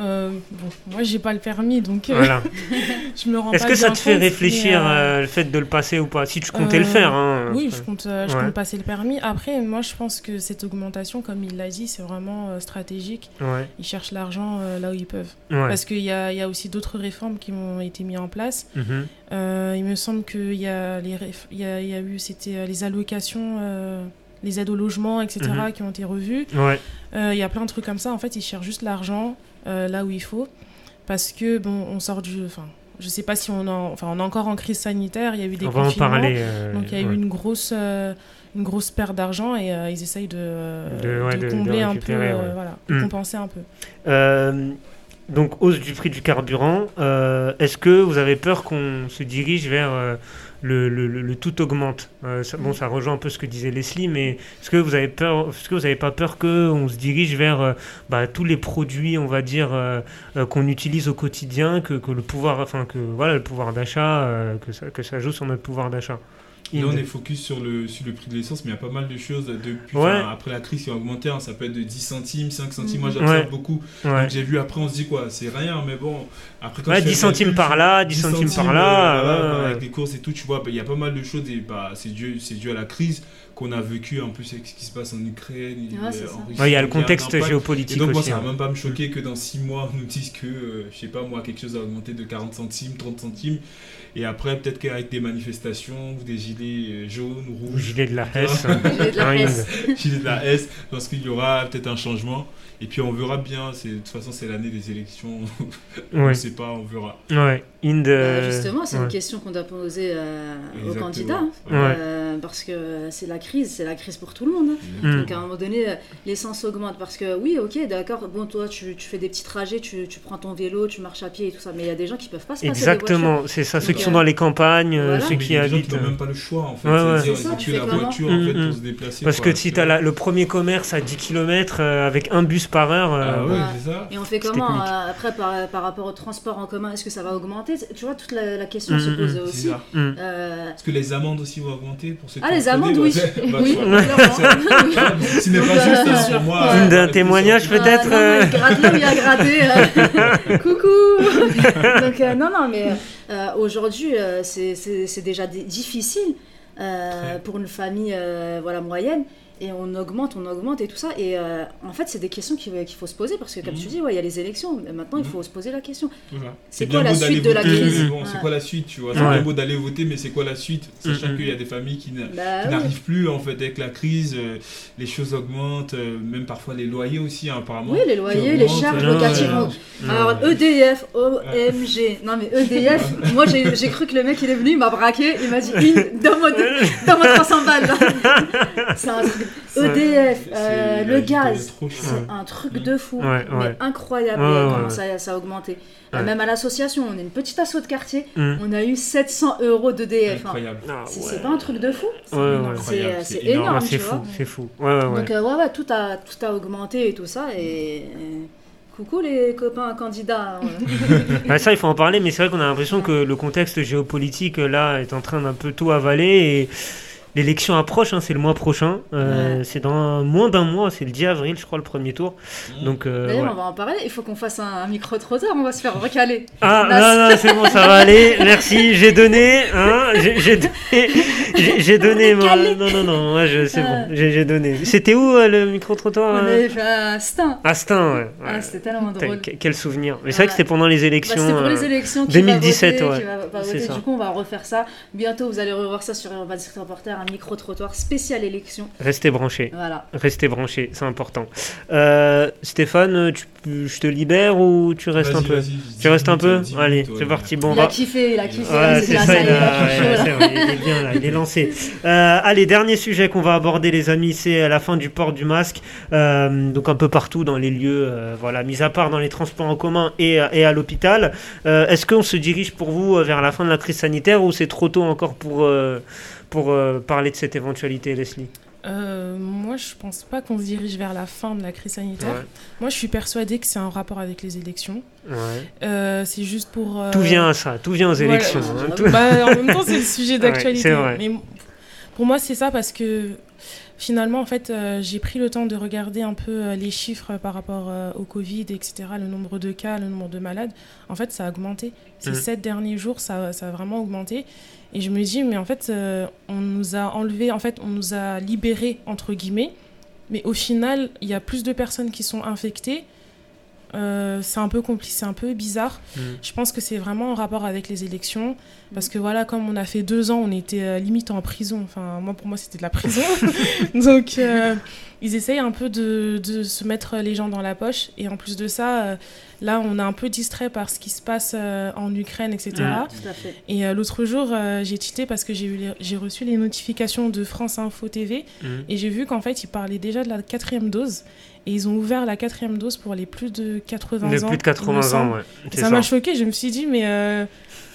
euh, bon, moi j'ai pas le permis donc euh, voilà. je me rends Est-ce que ça te fait réfléchir euh, le fait de le passer ou pas? Si tu comptais le faire. Hein, oui, je compte, je compte passer le permis. Après, moi je pense que cette augmentation, comme il l'a dit, c'est vraiment stratégique. Ils cherchent l'argent là où ils peuvent. Parce qu'il y a, y a, aussi d'autres réformes qui ont été mises en place. Mhm. il me semble qu'il y, a les y, a, y a eu c'était les allocations les aides au logement, etc., mhm. qui ont été revues. Il y a plein de trucs comme ça. En fait, ils cherchent juste l'argent. Euh, là où il faut. Parce que, bon, on sort du. Enfin, je sais pas si on, enfin, on est encore en crise sanitaire, il y a eu des on va en parler, euh, donc il y a eu une grosse, euh, une grosse perte d'argent et ils essayent de, de, combler un peu, voilà, de hmm. compenser un peu. donc, hausse du prix du carburant. Est-ce que vous avez peur qu'on se dirige vers le, le, le, tout augmente. Euh, ça, bon, ça rejoint un peu ce que disait Leslie, mais est-ce que vous avez peur, est-ce que vous n'avez pas peur qu'on se dirige vers euh, bah, tous les produits, on va dire, euh, qu'on utilise au quotidien, que, que, le pouvoir, enfin que voilà, le pouvoir d'achat, que ça, que ça joue sur notre pouvoir d'achat? Là, on est focus sur le, sur le prix de l'essence, mais il y a pas mal de choses depuis, après la crise qui a augmenté. Hein, ça peut être de 10 centimes, 5 centimes. Moi, j'observe beaucoup. Donc, j'ai vu après, on se dit quoi, c'est rien, mais bon. Après, quand 10 centimes par là, 10, centimes, par là. Avec les courses et tout, tu vois, bah, il y a pas mal de choses. Et bah, c'est dû, dû à la crise qu'on a vécu en plus avec ce qui se passe en Ukraine. il y a le contexte géopolitique. Et donc, moi, ça va hein. même pas me choquer que dans 6 mois, on nous dise que, euh, je sais pas, moi, quelque chose a augmenté de 40 centimes, 30 centimes. Et après, peut-être qu'avec des manifestations ou des gilets euh, jaunes ou rouges. Gilets de la S. gilets de la S. gilets de la S. Parce qu'il y aura peut-être un changement. Et puis on verra bien. De toute façon, c'est l'année des élections. on pas, on verra. Ouais. Bah, justement, c'est une question qu'on doit poser euh, aux candidats. Euh, parce que c'est la crise, c'est la crise pour tout le monde. Hein. Donc à un moment donné, l'essence augmente. Parce que oui, ok, d'accord, bon, toi, tu, tu, fais des petits trajets, tu, tu, prends ton vélo, tu marches à pied et tout ça. Mais il y a des gens qui peuvent pas se passer Exactement, c'est ça. ceux qui sont dans les campagnes, euh, ceux qui habitent. Ils n'ont même pas le choix, en fait. Ouais, c'est ça, tu la voiture en fait, pour se déplacer. Parce que si tu as le premier commerce à 10 km avec un bus par heure. Ah ouais, c'est ça. Et on fait comment après par rapport au transport en commun Est-ce que ça va augmenter Tu vois, toute la la, question mm, se mm, pose mm. aussi. Euh... Est-ce que les amendes aussi vont augmenter pour ceux Ah, les amendes, oui. Bah, oui, Ce n'est pas juste hein, pour moi. D'un euh, témoignage peut-être euh... Gratte a gratté. Euh. Coucou Donc, non, non, mais aujourd'hui, c'est déjà difficile pour une famille voilà, moyenne et on augmente, on augmente et tout ça. Et euh, en fait, c'est des questions qu'il faut se poser parce que, comme tu mhm. dis, ouais, il y a les élections. Mais maintenant, il mhm. faut se poser la question. C'est quoi la suite de la crise C'est quoi la suite tu vois? C'est bien beau d'aller voter, mais c'est quoi la suite? Sachant mhm. qu'il y a des familles qui bah n'arrivent plus en fait avec la crise. Euh, les choses augmentent, euh, même parfois les loyers aussi, hein, apparemment. Oui, les loyers, les charges locatives. Alors, EDF, OMG. Non, mais EDF, moi, j'ai cru que le mec, il est venu, il m'a braqué, il m'a dit, dans mon, dans 300 balles. C'est un truc EDF, euh, le gaz, c'est un truc de fou, Ouais, mais incroyable Ouais, euh, ouais, comment ouais. Ça, ça a augmenté. Euh, Ouais. Même à l'association, on est une petite asso de quartier, Mm. on a eu 700 euros d'EDF. hein. Incroyable. Ah, C'est ouais. c'est pas un truc de fou Ouais, ouais. C'est énorme. Ah, c'est fou, c'est fou. Ouais, ouais, ouais. Donc euh, ouais, ouais, tout a, tout a augmenté et tout ça. Et, coucou les copains candidats. hein. Ah, ça, il faut en parler, mais c'est vrai qu'on a l'impression que le contexte géopolitique, là, est en train d'un peu tout avaler et l'élection approche, hein, c'est le mois prochain. Euh, Ouais. C'est dans moins d'un mois, c'est le 10 avril, je crois, le premier tour. Donc, euh, D'ailleurs, ouais. on va en parler. Il faut qu'on fasse un, un micro-trottoir, on va se faire recaler. Ah, non, non, c'est bon, ça va aller, merci, j'ai donné, hein, j'ai donné, j'ai- donné, moi, non, non, non, moi, je- c'est Ah. bon, j'ai j'ai donné. C'était où, euh, le micro-trottoir On euh avait fait un stin. Astin, ouais. Ah, ouais. c'était tellement drôle. que- Quel souvenir. Mais c'est vrai que Ouais. c'était pendant les Bah, élections. c'était pour les élections qui 2017, va voter, ouais. Du coup, on va refaire ça. Bientôt, vous allez revoir ça sur Urban Street Un micro-trottoir spécial élection. Restez branchés. Voilà. Restez branchés, c'est important. Euh, Stéphane, tu, je te libère ou tu restes un peu Tu 10 restes un peu 10 Allez, c'est ouais. parti. Bon, il a kiffé, il a kiffé. Ouais, c'est ça, il, est, a- ouais, là. vrai, il est bien là, il est lancé. Euh, allez, dernier sujet qu'on va aborder, les amis, c'est la fin du port du masque. Euh, donc un peu partout dans les lieux, euh, voilà, mis à part dans les transports en commun et, et à l'hôpital. Euh, Est-ce qu'on se dirige pour vous vers la fin de la crise sanitaire ou c'est trop tôt encore pour, euh, pour euh, parler de cette éventualité, Leslie Euh, moi, je pense pas qu'on se dirige vers la fin de la crise sanitaire. Ouais. Moi, je suis persuadée que c'est un rapport avec les élections. Ouais. Euh, c'est juste pour. euh, Tout vient à ça, tout vient aux voilà. élections. hein, tout- Bah, en même temps, c'est le sujet Ouais, d'actualité. c'est vrai. Mais pour moi, c'est ça parce que finalement, en fait, euh, j'ai pris le temps de regarder un peu euh, les chiffres par rapport euh, au Covid, etc., le nombre de cas, le nombre de malades. En fait, ça a augmenté. Ces Mhm. sept derniers jours, ça, ça a vraiment augmenté. Et je me dis, mais en fait, euh, on nous a enlevé, en fait, on nous a libérés, entre guillemets. Mais au final, il y a plus de personnes qui sont infectées. Euh, c'est un peu compliqué, c'est un peu bizarre. Mm. Je pense que c'est vraiment en rapport avec les élections. Parce que voilà, comme on a fait deux ans, on était euh, limite en prison. Enfin, moi, pour moi, c'était de la prison. Donc, euh, ils essayent un peu de, de se mettre les gens dans la poche. Et en plus de ça, euh, là, on est un peu distrait par ce qui se passe euh, en Ukraine, etc. Mm. Tout à fait. Et euh, l'autre jour, euh, j'ai cheaté parce que j'ai eu les- j'ai reçu les notifications de France Info TV. Mm. Et j'ai vu qu'en fait, ils parlaient déjà de la quatrième dose. Et ils ont ouvert la quatrième dose pour les plus de 80 De ans. plus de il 80 me ans, ouais. Ça ça. m'a choqué. Je me suis dit, mais. euh,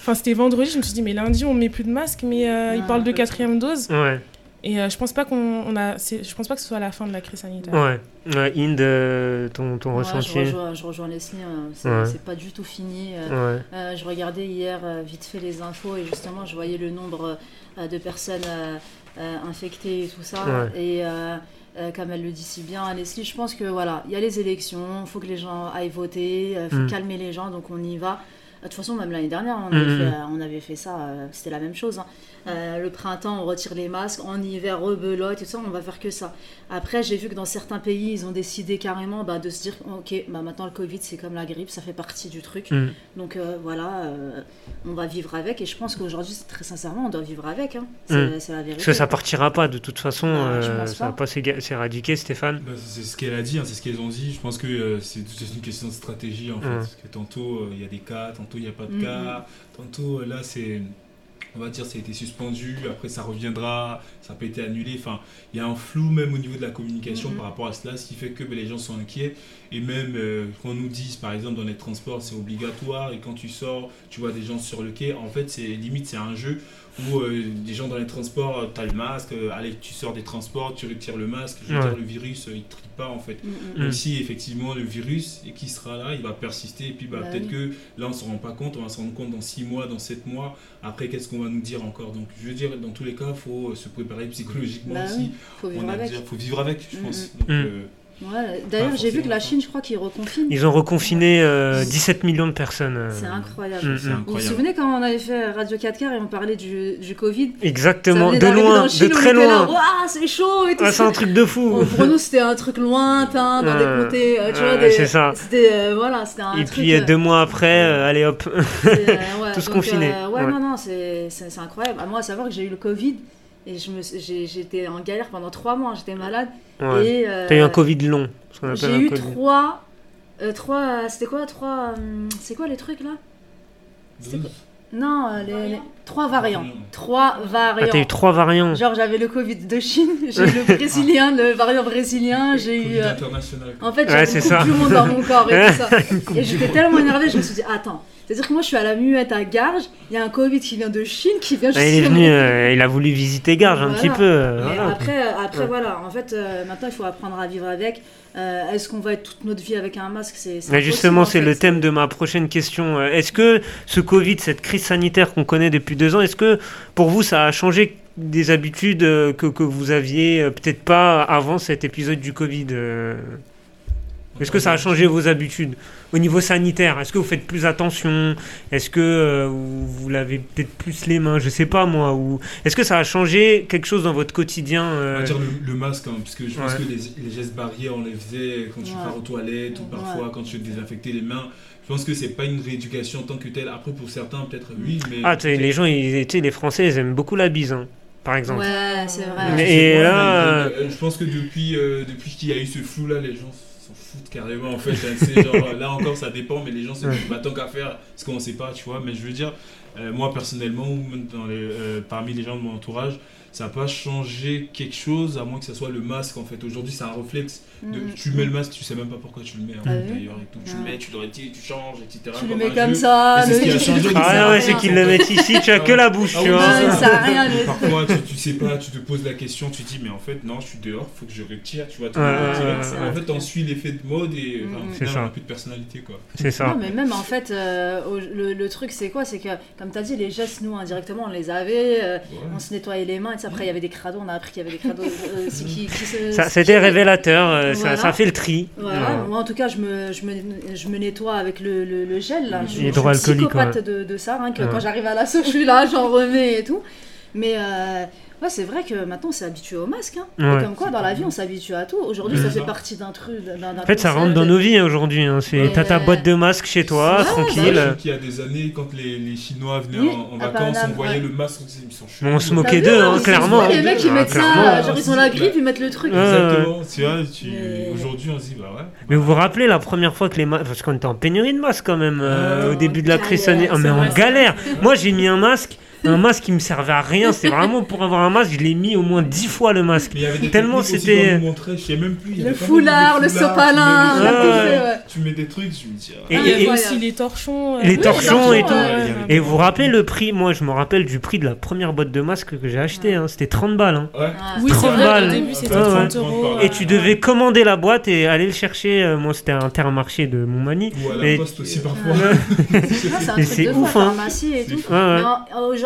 Enfin, c'était vendredi. Je me suis dit, mais lundi, on met plus de masque. Mais euh, ils Ah, parlent de quatrième dose. Ouais. Et euh, je pense pas qu'on on a. Je pense pas que ce soit la fin de la crise sanitaire. Ouais. Ouais, Inde, ton, ton Ouais, je, ressenti rejoins, je rejoins Leslie, hein, c'est Ouais. pas du tout fini. euh, Ouais. Euh, je regardais hier vite fait les infos et justement je voyais le nombre de personnes infectées et tout ça. Ouais. Et euh, euh, comme elle le dit si bien, Leslie, je pense que voilà, il y a les élections, il faut que les gens aillent voter, il faut Mm. calmer les gens, donc on y va. De toute façon, même l'année dernière, on Mm, avait, mm, fait, mm. euh, on avait fait ça, euh, c'était la même chose. hein. Euh, le printemps, on retire les masques, en hiver, rebelote et tout ça, on va faire que ça. Après, j'ai vu que dans certains pays, ils ont décidé carrément bah, de se dire ok, bah, maintenant le Covid, c'est comme la grippe, ça fait partie du truc. Mm. Donc euh, voilà, euh, on va vivre avec et je pense qu'aujourd'hui, c'est très sincèrement, on doit vivre avec. Hein. C'est Mm. c'est la vérité. Parce que ça partira pas de toute façon, pense ça va pas. s'éradiquer, Stéphane. Bah, c'est ce qu'elle a dit, hein, c'est ce qu'elles ont dit. Je pense que euh, c'est une question de stratégie en fait. Mm. Parce que tantôt euh, il y a des cas, tantôt il n'y a pas de Mm, cas, tantôt euh, là c'est. On va dire ça a été suspendu, après ça reviendra, ça pas été annulé. Enfin, il y a un flou même au niveau de la communication Mhm. par rapport à cela, ce qui fait que ben, les gens sont inquiets. Et même euh, quand on nous dit, par exemple, dans les transports, c'est obligatoire, et quand tu sors, tu vois des gens sur le quai, en fait, c'est limite, c'est un jeu où euh, des gens dans les transports, tu as le masque, euh, allez, tu sors des transports, tu retires le masque, je veux Ouais. dire, le virus, euh, il ne trie pas en fait. Mm, mm. Mm. Même si effectivement le virus et qui sera là, il va persister et puis bah, Bah peut-être que là on se rend pas compte, on va se rendre compte dans 6 mois, dans 7 mois, après qu'est-ce qu'on va nous dire encore? Donc je veux dire, dans tous les cas, il faut euh, se préparer psychologiquement Bah aussi. oui, faut vivre On a avec. déjà- faut vivre avec, je Mm, pense. Donc, Mm. euh, Ouais, D'ailleurs, j'ai vu que la Chine, je crois qu'ils reconfinent. Ils ont reconfiné euh, 17 millions de personnes. euh. C'est incroyable. Mm, mm. Vous vous souvenez quand on avait fait Radio 4 quarts et on parlait du, du Covid? Exactement, de loin, de très loin. C'est chaud et tout Ah, c'est un truc de fou. Bon, pour nous, c'était un truc lointain, dans Euh, des comtés, euh, tu ouais, vois. Des... c'est ça. C'était, euh, voilà, c'était un Et truc... puis deux mois après, euh, allez hop. euh, ouais, tous donc, confinés. euh, ouais, Ouais. non, non, c'est incroyable. À moi, à savoir que j'ai eu le Covid et je me, j'ai, j'étais en galère pendant trois mois, j'étais malade. Ouais. Et, euh, T'as eu un Covid long. ce qu'on appelle J'ai un eu Covid. trois... euh, trois c'était quoi trois... hum, c'est quoi les trucs là? Non, euh, les... les- trois variants. Trois variants. Ah, t'as eu trois variants. Genre, j'avais le Covid de Chine, j'ai eu le brésilien, le variant brésilien, j'ai eu. euh, international. En fait, Ouais, j'avais c'est une coupe ça. du monde dans mon corps et tout ça. Et j'étais tellement énervée, je me suis dit, attends, c'est-à-dire que moi je suis à la muette à Garges, il y a un Covid qui vient de Chine, qui vient Ah, il est venu, euh, il a voulu visiter Garges un petit peu. euh, voilà. après, euh, après Ouais. voilà, en fait, euh, maintenant il faut apprendre à vivre avec. Est-ce qu'on va être toute notre vie avec un masque? C'est justement, en c'est le thème de ma prochaine question. Est-ce que ce Covid, cette crise sanitaire qu'on connaît depuis deux ans, est-ce que pour vous ça a changé des habitudes que, que vous aviez peut-être pas avant cet épisode du Covid Est-ce que ça a changé vos habitudes au niveau sanitaire? Est-ce que vous faites plus attention? Est-ce que euh, vous, vous lavez peut-être plus les mains? Je sais pas moi. Ou est-ce que ça a changé quelque chose dans votre quotidien On euh, va dire le, le masque, hein, parce que je pense que les, les gestes barrières, on les faisait quand tu Ouais. pars aux toilettes ou parfois Ouais. quand tu veux désinfecter les mains. Je pense que c'est pas une rééducation en tant que telle. Après, pour certains, peut-être oui, mais. Ah, tu sais, les gens, ils, tu sais, les Français, ils aiment beaucoup la bise, hein, par exemple. Ouais, c'est vrai. Mais- et là, euh, je pense que depuis, euh, depuis qu'il y a eu ce flou là, les gens s'en foutent carrément en fait. hein. Genre, là encore, ça dépend, mais les gens se disent, bah, tant qu'à faire, ce qu'on sait pas, tu vois. Mais je veux dire, euh, moi personnellement, ou même dans les, euh, parmi les gens de mon entourage, ça n'a pas changé quelque chose, à moins que ce soit le masque en fait. Aujourd'hui, c'est un réflexe. De, Mm. tu mets le masque, tu sais même pas pourquoi tu le mets Ah oui d'ailleurs. et tout. Tu le Ouais. mets, tu le retires, tu changes, etc. Tu le mets comme jeu. ça, c'est ce qui a le- changé, le- Ah ouais, c'est qu'ils le mettent ici, tu as que la bouche, Ah tu vois. Ça rien, le- Parfois, tu, tu sais pas, tu te poses la question, tu te dis, mais en fait, non, je suis dehors, faut que je retire, tu vois. tu ouais. en fait, on suit l'effet de mode et enfin, Mm. final, on n'a plus de personnalité, quoi. C'est ça. Non, mais même en fait, euh, le, le truc c'est quoi? C'est que, comme tu as dit, les gestes, nous indirectement, on les avait, euh, on se nettoyait les mains, et tu sais, après il y avait des crados, on a appris qu'il y avait des crados euh, aussi qui, qui se. Ça, C'était révélateur, euh, ça, Voilà. ça fait le tri. Voilà, moi en tout cas, je me, je me, je me nettoie avec le, le, le gel. Là. Je, je suis psychopathe ouais. de, de ça, hein, que quand j'arrive à l'assaut, je suis là, j'en remets et tout. Mais euh, ouais, c'est vrai que maintenant on s'est habitué au masque. Hein. Et comme quoi, dans la vie, on s'habitue à tout. Aujourd'hui, Mm. ça fait partie d'un truc. En fait, ça rentre dans nos vies hein, aujourd'hui. hein. C'est T'as ta boîte de masque chez toi, tranquille. qu'il y a des années, quand les, les Chinois venaient Oui, en, vacances, Paname, on voyait ouais. le masque, on se disait, ils sont chauds. On se moquait d'eux, hein, clairement. Les mecs, ils Ah, mettent clairement. ça, genre ils ont la grippe, ils mettent le truc. Exactement, aujourd'hui, on se dit, bah ouais. Mais vous vous rappelez la première fois que les masques. Parce qu'on était en pénurie de masques quand même euh, Oh, au début de la crise sanitaire. Ah, mais en galère. Moi, j'ai mis un masque. Un masque qui me servait à rien, c'est vraiment pour avoir un masque, je l'ai mis au moins dix fois le masque. Mais il y avait des Tellement c'était- je sais même plus. il y Le foulard, le sopalin, tu mets des tout ouais. Tu mets des trucs, je me dis, ah, Et Ah, il y avait incroyable. aussi les torchons. euh, Les Oui, torchons les et torchons, tout. ouais, ouais. Et vous vous rappelez le prix? Moi, je me rappelle du prix de la première boîte de masques que j'ai acheté. hein. C'était 30 balles. hein. Ouais. Ouais. Oui, c'est 30 vrai, balles. au début c'était Ouais, ouais. 30 euros. Et tu devais commander la boîte et aller le chercher. euh, Moi, c'était un intermarché de Montmagny. Ou à la poste aussi parfois. Ah, c'est Et ouf, fou,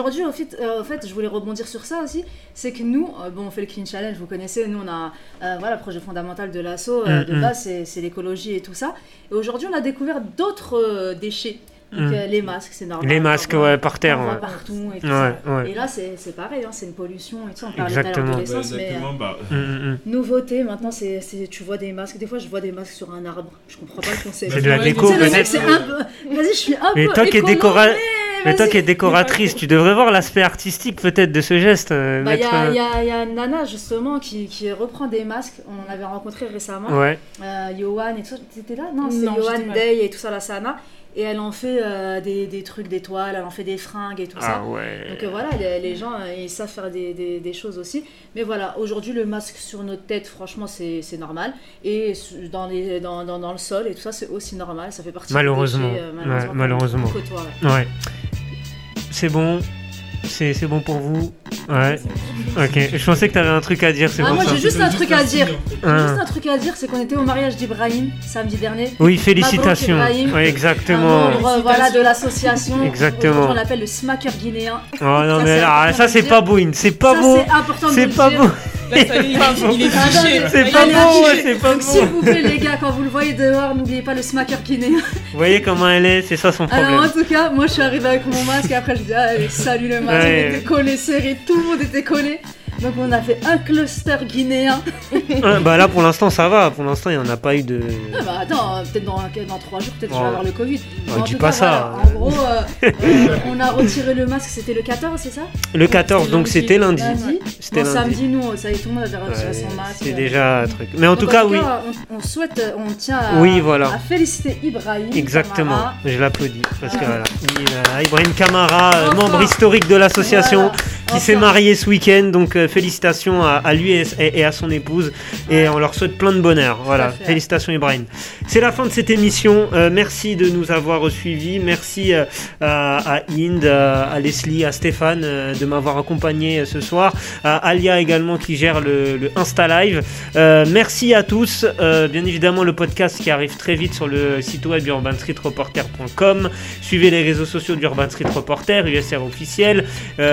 Mais en- Aujourd'hui, au fait, euh, au fait, je voulais rebondir sur ça aussi. C'est que nous, euh, bon, on fait le Clean Challenge, vous connaissez, nous, on a, euh, voilà, le projet fondamental de l'assaut, euh, Mm, de mm. base, c'est- l'écologie et tout ça. Et aujourd'hui, on a découvert d'autres euh, déchets. Donc, Mm. les masques, c'est normal. Les masques, On ouais, par terre. on voit ouais. partout et tout Ouais, ça. ouais. Et là, c'est c'est pareil, hein, c'est une pollution et tout. On parlait tout à l'heure Exactement. de mais exactement, bah, Mm, nouveauté, maintenant, c'est tu vois des masques. Des fois, je vois des masques sur un arbre. Je comprends pas le concept. C'est de la Ouais, déco, peut-être. c'est un peu. Vas-y, je suis un Mais peu. toi qui es écolo, décora- mais toi qui es décoratrice, tu devrais voir l'aspect artistique peut-être de ce geste. euh, Bah, Il y, euh, y a- y a une nana justement qui, qui reprend des masques. On l'avait rencontré récemment. Ouais. Euh, Johan et tout ça. T'étais là? Non, c'est Non, Johan. Day et tout ça, la Sana. Et elle en fait euh, des, des trucs d'étoiles, elle en fait des fringues et tout Ah ça. ouais. Donc euh, voilà, les, les gens euh, ils savent faire des, des- des choses aussi. Mais voilà, aujourd'hui le masque sur notre tête, franchement, c'est normal. Et dans, les, dans, dans, dans le sol et tout ça, c'est aussi normal. Ça fait partie du Malheureusement. déchet, euh, Ouais, qu'on- malheureusement. ouais. Ouais. C'est bon. C'est c'est bon pour vous Ouais. Ok. Je pensais que t'avais un truc à dire, c'est Ah, pour moi, j'ai juste un truc à dire. J'ai Hein. juste un truc à dire, c'est qu'on était au mariage d'Ibrahim samedi dernier. Oui, félicitations. Un exactement. membre voilà, de l'association. Exactement. On l'appelle le smacker guinéen. Oh non, Ça, mais c'est ah, ça, c'est pas beau, In. C'est pas Ça, beau. c'est important de C'est pas beau. Là, ça y est, il est- il Ah, C'est Il pas affiché. c'est pas Donc, s'il vous plaît, les gars, quand vous le voyez dehors, n'oubliez pas le smacker guinéen. Vous voyez comment elle est C'est ça son Alors, en problème. tout cas, moi, je suis arrivée avec mon masque et après, je dis, allez, salut le masque. Ouais. On était collés, serrés, tout le monde était collé. Donc on a fait un cluster guinéen. Ah, bah là pour l'instant ça va, pour l'instant il n'y en a pas eu de... Ah bah attends, peut-être dans, dans 3 jours, peut-être que je Oh. vais avoir le Covid. Oh, dis pas cas, ça. voilà, en gros, euh, euh, on a retiré le masque, c'était le 14, c'est ça Le 14 donc c'était lundi. Lundi. C'était Bon, samedi, nous, ça y est, tout le monde avait Ouais, son masque. C'est déjà un truc. Mais en Donc, tout cas oui, on, on souhaite, on tient à, Oui, voilà. à féliciter Ibrahim. exactement, Camara. je l'applaudis. Parce que voilà, il, euh, Ibrahim euh, Enfin. membre historique de l'association, Voilà. Qui s'est marié ce week-end, donc euh, félicitations à, à lui et, et à son épouse, et on leur souhaite plein de bonheur. Voilà, félicitations Ibrahim. C'est la fin de cette émission. Euh, merci de nous avoir suivis. Merci euh, à, Inde, à Leslie, à Stéphane de m'avoir accompagné ce soir, à Alia également qui gère le, le Insta Live. Merci à tous. Bien évidemment, le podcast qui arrive très vite sur le site web urbanstreetreporter.com. Suivez les réseaux sociaux d'Urban Street Reporter, USR officiel.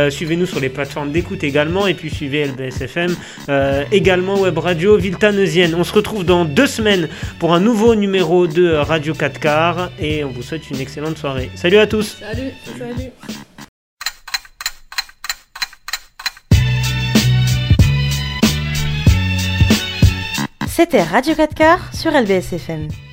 Suivez-nous sur les plateformes d'écoute également. Et puis suivez LBSFM, euh, également Web Radio Viltaneusienne. On se retrouve dans deux semaines pour un nouveau numéro de Radio 4 quarts. Et on vous souhaite une excellente soirée. Salut à tous! Salut. Salut. C'était Radio 4 quarts sur LBSFM.